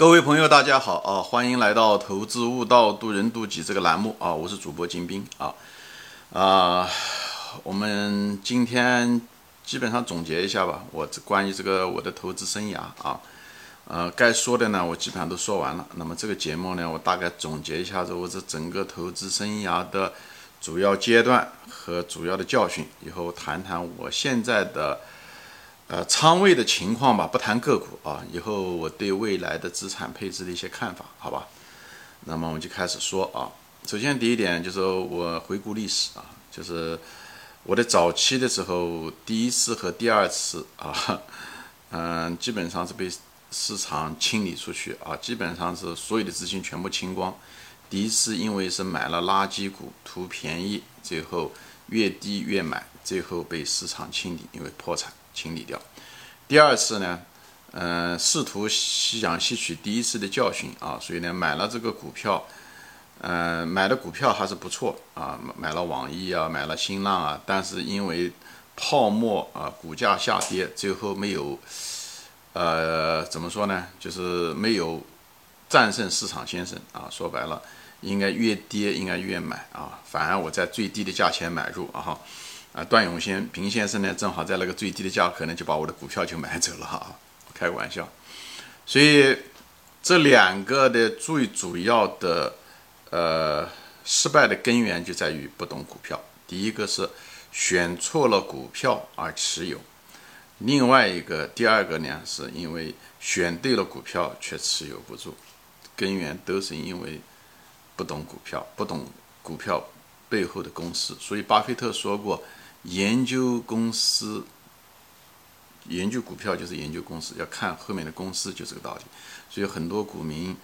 各位朋友，大家好啊！欢迎来到《投资悟道，渡人渡己》这个栏目啊！我是主播金兵啊啊！我们今天基本上总结一下吧，我这关于这个我的投资生涯啊，呃，该说的呢，我基本上都说完了。那么这个节目呢，我大概总结一下子我这整个投资生涯的主要阶段和主要的教训，以后谈谈我现在的。呃，仓位的情况吧，不谈个股啊。以后我对未来的资产配置的一些看法，好吧？那么我们就开始说啊。首先第一点就是我回顾历史啊，就是我的早期的时候，第一次和第二次啊，嗯，基本上是被市场清理出去啊，基本上是所有的资金全部清光。第一次因为是买了垃圾股，图便宜，最后越低越买，最后被市场清理，因为破产。清理掉。第二次呢，嗯，试图吸想吸取第一次的教训啊，所以呢，买了这个股票，嗯，买的股票还是不错啊，买了网易啊，买了新浪啊，但是因为泡沫啊，股价下跌，最后没有，呃，怎么说呢，就是没有战胜市场先生啊，说白了，应该越跌应该越买啊，反而我在最低的价钱买入啊。啊，段永先平先生呢，正好在那个最低的价格呢，就把我的股票就买走了哈，开个玩笑。所以这两个的最主要的呃失败的根源就在于不懂股票。第一个是选错了股票而持有，另外一个第二个呢，是因为选对了股票却持有不住，根源都是因为不懂股票，不懂股票背后的公司。所以巴菲特说过。研究公司，研究股票就是研究公司，要看后面的公司，就这个道理。所以很多股民，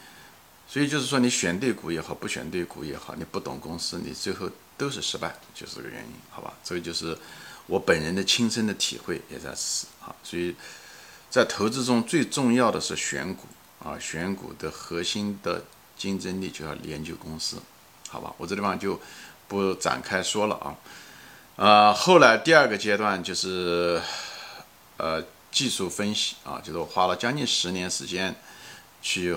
所以就是说你选对股也好，不选对股也好，你不懂公司，你最后都是失败，就是这个原因，好吧？这个就是我本人的亲身的体会，也在此啊。所以在投资中最重要的是选股啊，选股的核心的竞争力就要研究公司，好吧？我这地方就不展开说了啊。呃，后来第二个阶段就是，呃，技术分析啊，就是我花了将近十年时间去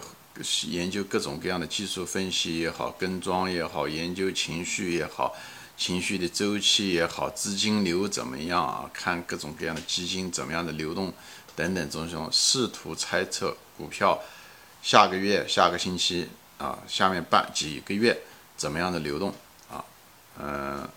研究各种各样的技术分析也好，跟庄也好，研究情绪也好，情绪的周期也好，资金流怎么样啊？看各种各样的基金怎么样的流动等等这种，试图猜测股票下个月、下个星期啊，下面半几个月怎么样的流动啊？嗯。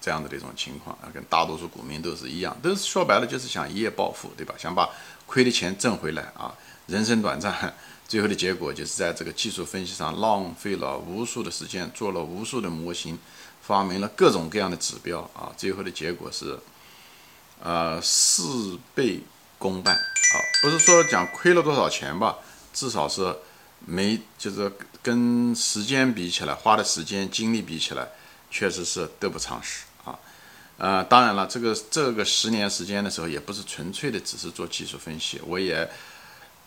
这样的一种情况啊，跟大多数股民都是一样，都是说白了就是想一夜暴富，对吧？想把亏的钱挣回来啊。人生短暂，最后的结果就是在这个技术分析上浪费了无数的时间，做了无数的模型，发明了各种各样的指标啊。最后的结果是，呃，事倍功半啊，不是说讲亏了多少钱吧，至少是没就是跟时间比起来，花的时间精力比起来，确实是得不偿失。呃，当然了，这个这个十年时间的时候，也不是纯粹的只是做技术分析，我也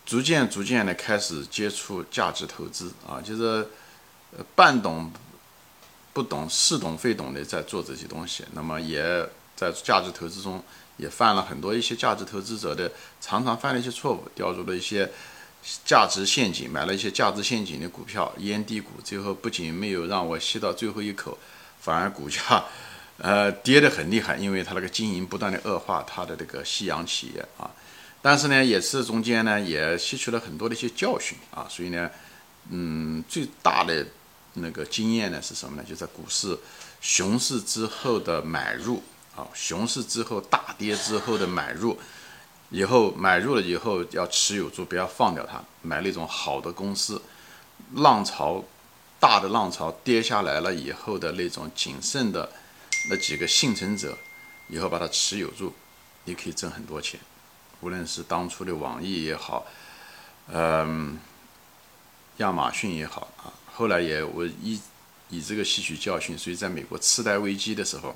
逐渐逐渐的开始接触价值投资啊，就是半懂不懂，似懂非懂的在做这些东西。那么也在价值投资中也犯了很多一些价值投资者的常常犯的一些错误，掉入了一些价值陷阱，买了一些价值陷阱的股票，烟蒂股，最后不仅没有让我吸到最后一口，反而股价。呃，跌得很厉害，因为它那个经营不断的恶化，它的这个夕阳企业啊，但是呢，也是中间呢也吸取了很多的一些教训啊，所以呢，嗯，最大的那个经验呢是什么呢？就在股市熊市之后的买入啊，熊市之后大跌之后的买入，以后买入了以后要持有住，不要放掉它，买那种好的公司，浪潮大的浪潮跌下来了以后的那种谨慎的。那几个幸存者，以后把它持有住，你可以挣很多钱。无论是当初的网易也好，嗯，亚马逊也好啊，后来也我以以这个吸取教训，所以在美国次贷危机的时候，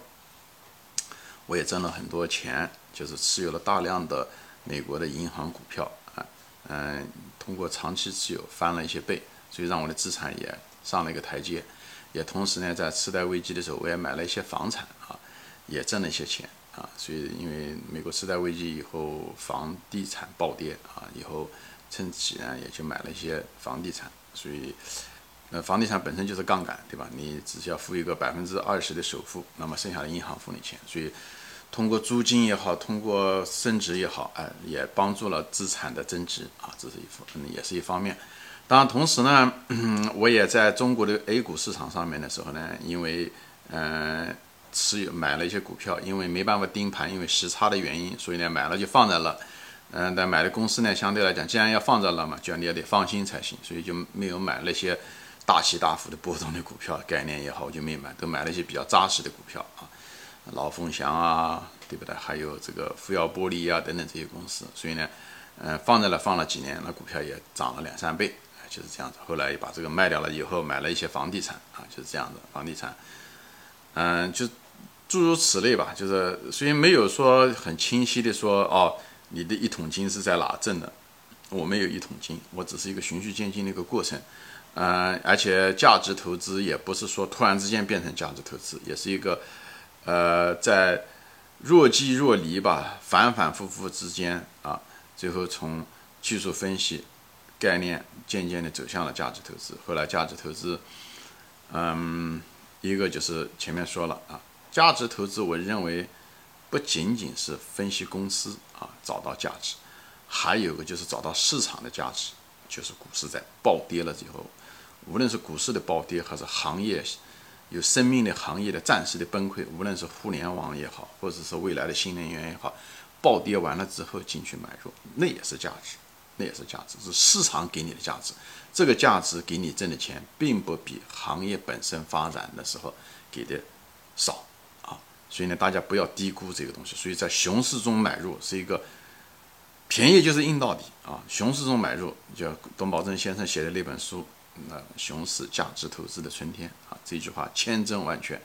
我也挣了很多钱，就是持有了大量的美国的银行股票啊，嗯，通过长期持有翻了一些倍，所以让我的资产也上了一个台阶。也同时呢，在次贷危机的时候，我也买了一些房产啊，也挣了一些钱啊。所以，因为美国次贷危机以后，房地产暴跌啊，以后趁机呢也就买了一些房地产，所以，那房地产本身就是杠杆，对吧？你只需要付一个百分之二十的首付，那么剩下的银行付你钱，所以通过租金也好，通过升值也好，哎，也帮助了资产的增值啊，这是一方，也是一方面。当然，同时呢，我也在中国的 A 股市场上面的时候呢，因为嗯持有买了一些股票，因为没办法盯盘，因为时差的原因，所以呢买了就放在了。嗯，但买的公司呢，相对来讲，既然要放在了嘛，就你也得放心才行，所以就没有买那些大起大伏的波动的股票，概念也好，我就没买，都买了一些比较扎实的股票啊，老凤祥啊，对不对？还有这个富耀玻璃啊等等这些公司，所以呢，嗯，放在了放了几年，那股票也涨了两三倍，就是这样子。后来把这个卖掉了以后，买了一些房地产啊，就是这样子，房地产，嗯，就诸如此类吧，就是虽然没有说很清晰的说哦。你的一桶金是在哪挣的？我没有一桶金，我只是一个循序渐进的一个过程。嗯，而且价值投资也不是说突然之间变成价值投资，也是一个呃在若即若离吧，反反复复之间啊，最后从技术分析概念渐渐的走向了价值投资。后来价值投资，嗯，一个就是前面说了啊，价值投资，我认为。不仅仅是分析公司啊找到价值，还有个就是找到市场的价值，就是股市在暴跌了之后，无论是股市的暴跌，还是行业有生命的行业的暂时的崩溃，无论是互联网也好，或者是未来的新能源也好，暴跌完了之后进去买入，那也是价值，那也是价值，是市场给你的价值，这个价值给你挣的钱，并不比行业本身发展的时候给的少啊。所以呢，大家不要低估这个东西。所以在熊市中买入是一个便宜就是硬道理啊！熊市中买入，就董宝珍先生写的那本书，那熊市价值投资的春天啊，这句话千真万确。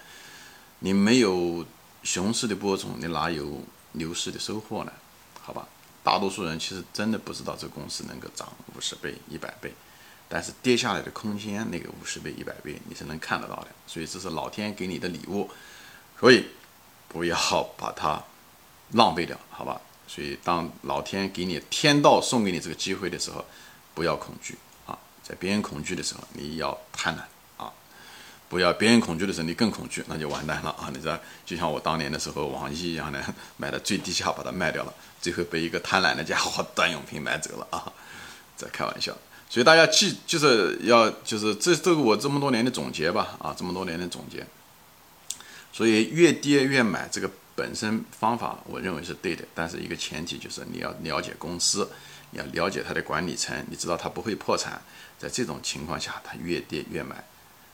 你没有熊市的播种，你哪有牛市的收获呢？好吧，大多数人其实真的不知道这公司能够涨五十倍、一百倍，但是跌下来的空间，那个五十倍、一百倍你是能看得到的。所以这是老天给你的礼物，所以。不要把它浪费掉，好吧？所以当老天给你天道送给你这个机会的时候，不要恐惧啊！在别人恐惧的时候，你要贪婪！不要别人恐惧的时候，你更恐惧，那就完蛋了啊！你知道，就像我当年的时候，网易一样的，买的最低价把它卖掉了，最后被一个贪婪的家伙段永平买走了啊！在开玩笑，所以大家记，就是要就是这这个我这么多年的总结吧啊，这么多年的总结。所以越跌越买，这个本身方法我认为是对的，但是一个前提就是你要了解公司，你要了解它的管理层，你知道它不会破产。在这种情况下，它越跌越买，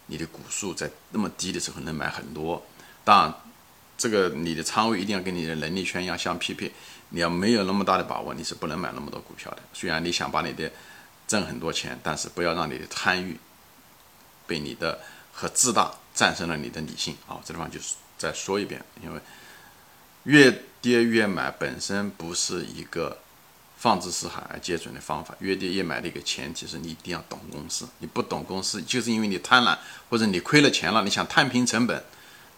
你的股数在那么低的时候能买很多。当然，这个你的仓位一定要跟你的能力圈要相匹配。你要没有那么大的把握，你是不能买那么多股票的。虽然你想把你的挣很多钱，但是不要让你的贪欲被你的和自大。战胜了你的理性啊！这地方就是再说一遍，因为越跌越买本身不是一个放之四海而皆准的方法。越跌越买的一个前提是你一定要懂公司，你不懂公司，就是因为你贪婪或者你亏了钱了，你想摊平成本，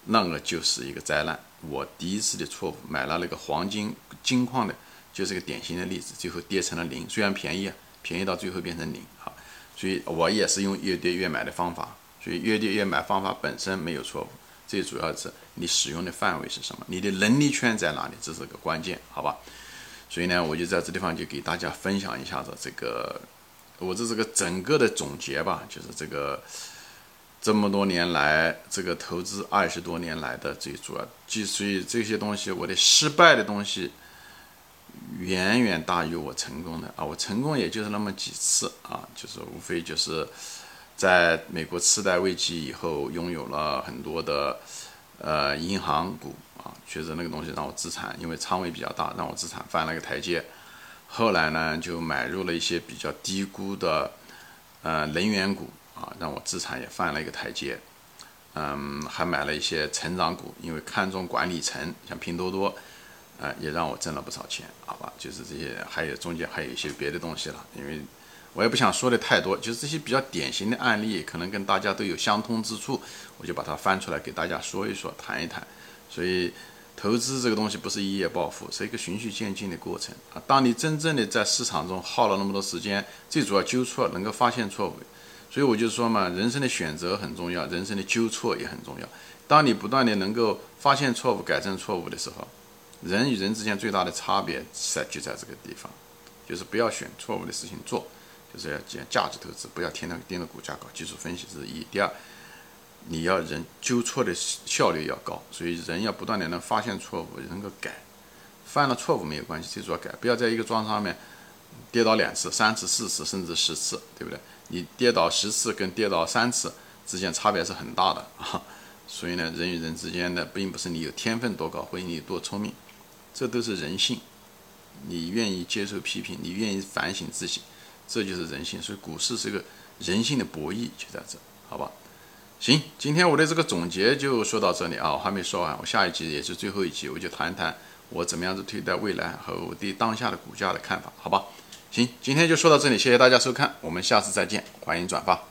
那个就是一个灾难。我第一次的错误买了那个黄金金矿的，就是个典型的例子，最后跌成了零，虽然便宜啊，便宜到最后变成零好，所以我也是用越跌越买的方法。所以越跌越买方法本身没有错误，最主要是你使用的范围是什么，你的能力圈在哪里，这是个关键，好吧？所以呢，我就在这地方就给大家分享一下子这个，我这是个整个的总结吧，就是这个这么多年来这个投资二十多年来的最主要，即所以这些东西我的失败的东西远远大于我成功的啊，我成功也就是那么几次啊，就是无非就是。在美国次贷危机以后，拥有了很多的呃银行股啊，确实那个东西让我资产，因为仓位比较大，让我资产翻了个台阶。后来呢，就买入了一些比较低估的呃能源股啊，让我资产也翻了一个台阶。嗯，还买了一些成长股，因为看中管理层，像拼多多，啊，也让我挣了不少钱，好吧？就是这些，还有中间还有一些别的东西了，因为。我也不想说的太多，就是这些比较典型的案例，可能跟大家都有相通之处，我就把它翻出来给大家说一说，谈一谈。所以，投资这个东西不是一夜暴富，是一个循序渐进的过程啊。当你真正的在市场中耗了那么多时间，最主要纠错，能够发现错误。所以我就说嘛，人生的选择很重要，人生的纠错也很重要。当你不断的能够发现错误、改正错误的时候，人与人之间最大的差别在就在这个地方，就是不要选错误的事情做。就是要讲价值投资，不要天天盯着股价搞技术分析，这是一。第二，你要人纠错的效率要高，所以人要不断的能发现错误，能够改。犯了错误没有关系，最主要改。不要在一个桩上面跌倒两次、三次、四次，甚至十次，对不对？你跌倒十次跟跌倒三次之间差别是很大的啊。所以呢，人与人之间的并不是你有天分多高，或者你多聪明，这都是人性。你愿意接受批评，你愿意反省自己。这就是人性，所以股市是一个人性的博弈，就在这，好吧？行，今天我的这个总结就说到这里啊，我还没说完，我下一集也是最后一集，我就谈一谈我怎么样子对待未来和我对当下的股价的看法，好吧？行，今天就说到这里，谢谢大家收看，我们下次再见，欢迎转发。